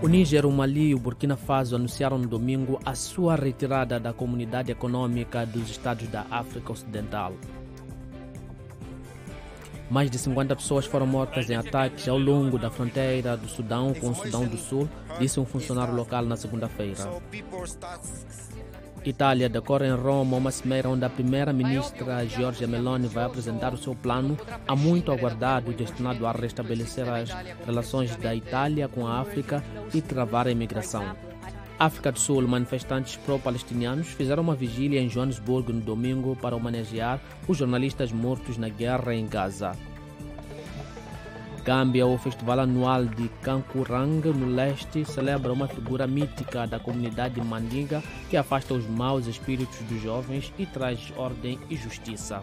O Níger, o Mali e o Burkina Faso anunciaram no domingo a sua retirada da Comunidade Econômica dos Estados da África Ocidental. Mais de 50 pessoas foram mortas em ataques ao longo da fronteira do Sudão com o Sudão do Sul, disse um funcionário local na segunda-feira. Itália decorre em Roma uma cimeira onde a primeira-ministra Giorgia Meloni vai apresentar o seu plano, há muito aguardado, destinado a restabelecer as relações da Itália com a África e travar a imigração. África do Sul, manifestantes pró-palestinianos fizeram uma vigília em Joanesburgo no domingo para homenagear os jornalistas mortos na guerra em Gaza. Gâmbia, o festival anual de Kankurang, no leste, celebra uma figura mítica da comunidade mandinga que afasta os maus espíritos dos jovens e traz ordem e justiça.